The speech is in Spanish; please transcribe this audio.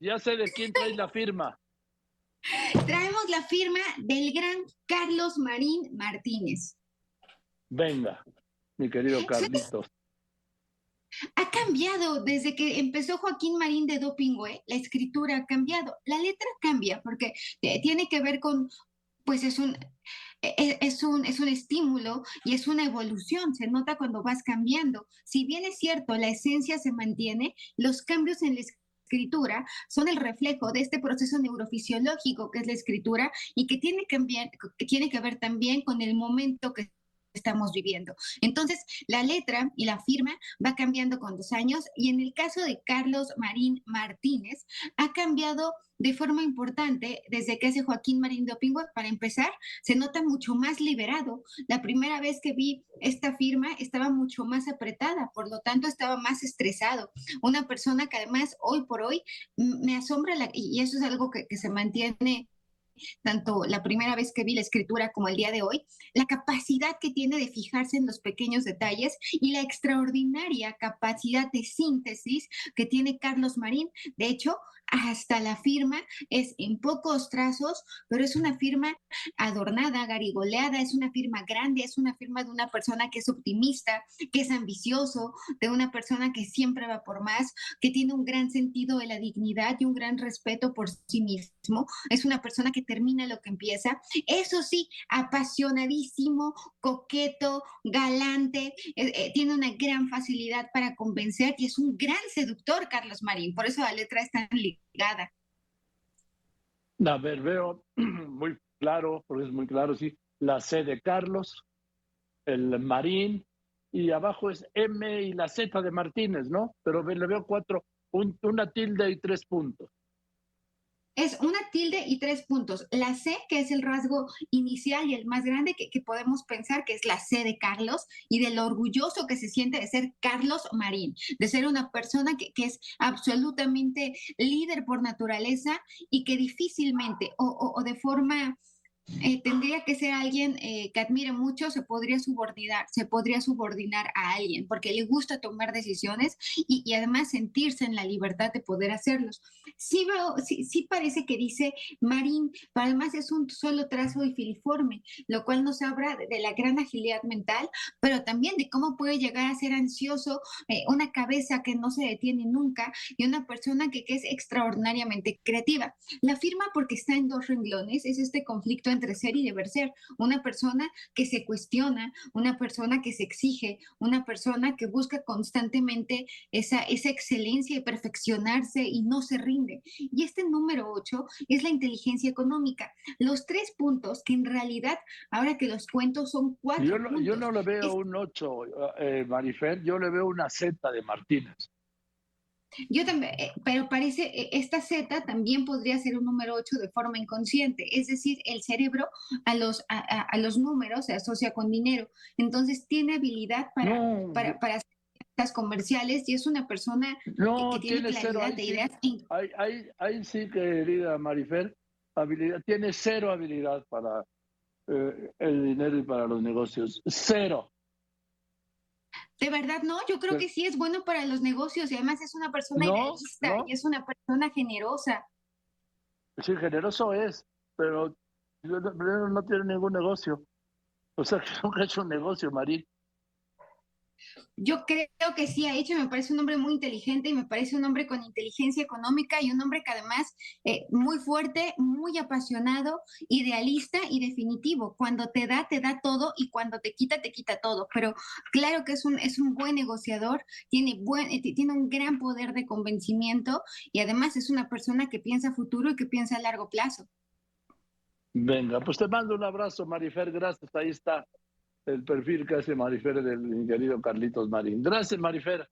ya sé de quién trae la firma. Traemos la firma del gran Carlos Marín Martínez. Venga, mi querido Carlitos. Ha cambiado desde que empezó Joaquín Marín de Dopingüe, la escritura ha cambiado, la letra cambia porque eh, tiene que ver con, pues es un, e, e, es un, es un estímulo y es una evolución, se nota cuando vas cambiando. Si bien es cierto, la esencia se mantiene, los cambios en la escritura son el reflejo de este proceso neurofisiológico que es la escritura y que tiene que, que tiene que ver también con el momento que estamos viviendo. Entonces, la letra y la firma va cambiando con los años y en el caso de Carlos Marín Martínez, ha cambiado de forma importante desde que hace Joaquín Marín de Opingüe. Para empezar, se nota mucho más liberado. La primera vez que vi esta firma estaba mucho más apretada, por lo tanto estaba más estresado. Una persona que además hoy por hoy me asombra y eso es algo que se mantiene tanto la primera vez que vi la escritura como el día de hoy, la capacidad que tiene de fijarse en los pequeños detalles y la extraordinaria capacidad de síntesis que tiene Carlos Marín. De hecho, hasta la firma es en pocos trazos, pero es una firma adornada, garigoleada, es una firma grande, es una firma de una persona que es optimista, que es ambicioso, de una persona que siempre va por más, que tiene un gran sentido de la dignidad y un gran respeto por sí mismo. Es una persona que termina lo que empieza. Eso sí, apasionadísimo, coqueto, galante, eh, eh, tiene una gran facilidad para convencer y es un gran seductor, Carlos Marín. Por eso la letra es tan ligada. A ver, veo muy claro, porque es muy claro, sí, la C de Carlos, el Marín, y abajo es M y la Z de Martínez, ¿no? Pero le veo cuatro, una tilde y tres puntos es una tilde y tres puntos. La C, que es el rasgo inicial y el más grande que, podemos pensar, que es la C de Carlos y del orgulloso que se siente de ser Carlos Marín, de ser una persona que, es absolutamente líder por naturaleza y que difícilmente o de forma eh, tendría que ser alguien eh, que admire mucho, se podría subordinar, se podría subordinar a alguien, porque le gusta tomar decisiones y, además sentirse en la libertad de poder hacerlos. Sí veo, sí, sí, parece que dice Marín, pero además es un solo trazo y filiforme, lo cual nos habla de, la gran agilidad mental, pero también de cómo puede llegar a ser ansioso, eh, una cabeza que no se detiene nunca y una persona que, que es extraordinariamente creativa. La firma porque está en dos renglones, es este conflicto entre ser y deber ser. Una persona que se cuestiona, una persona que se exige, una persona que busca constantemente esa, esa excelencia y perfeccionarse y no se rinde. Y este número 8 es la inteligencia económica. Los tres puntos que en realidad, ahora que los cuento, son cuatro. Yo no, yo no le veo un 8, eh, Marifer, yo le veo una Z de Martínez. Yo también, eh, pero parece, eh, esta Z también podría ser un número 8 de forma inconsciente, es decir, el cerebro a los, a, los números se asocia con dinero, entonces tiene habilidad para, para, para hacer estas comerciales y es una persona que, tiene, claridad de ideas. Ahí, sí, querida Marifer, habilidad, tiene cero habilidad para eh, el dinero y para los negocios, cero. De verdad, no, yo creo que sí es bueno para los negocios y además es una persona idealista y es una persona generosa. Sí, generoso es, pero no, tiene ningún negocio. O sea, que nunca ha hecho un negocio, Marín. Yo creo que sí ha hecho, me parece un hombre muy inteligente y me parece un hombre con inteligencia económica y un hombre que además eh, muy fuerte, muy apasionado, idealista y definitivo. Cuando te da, te da todo y cuando te quita, te quita todo. Pero claro que es un, es un buen negociador, tiene, eh, tiene un gran poder de convencimiento y además es una persona que piensa futuro y que piensa a largo plazo. Venga, pues te mando un abrazo, Marifer, gracias, ahí está el perfil que hace Marifer del querido Carlitos Marín. Gracias, Marifer.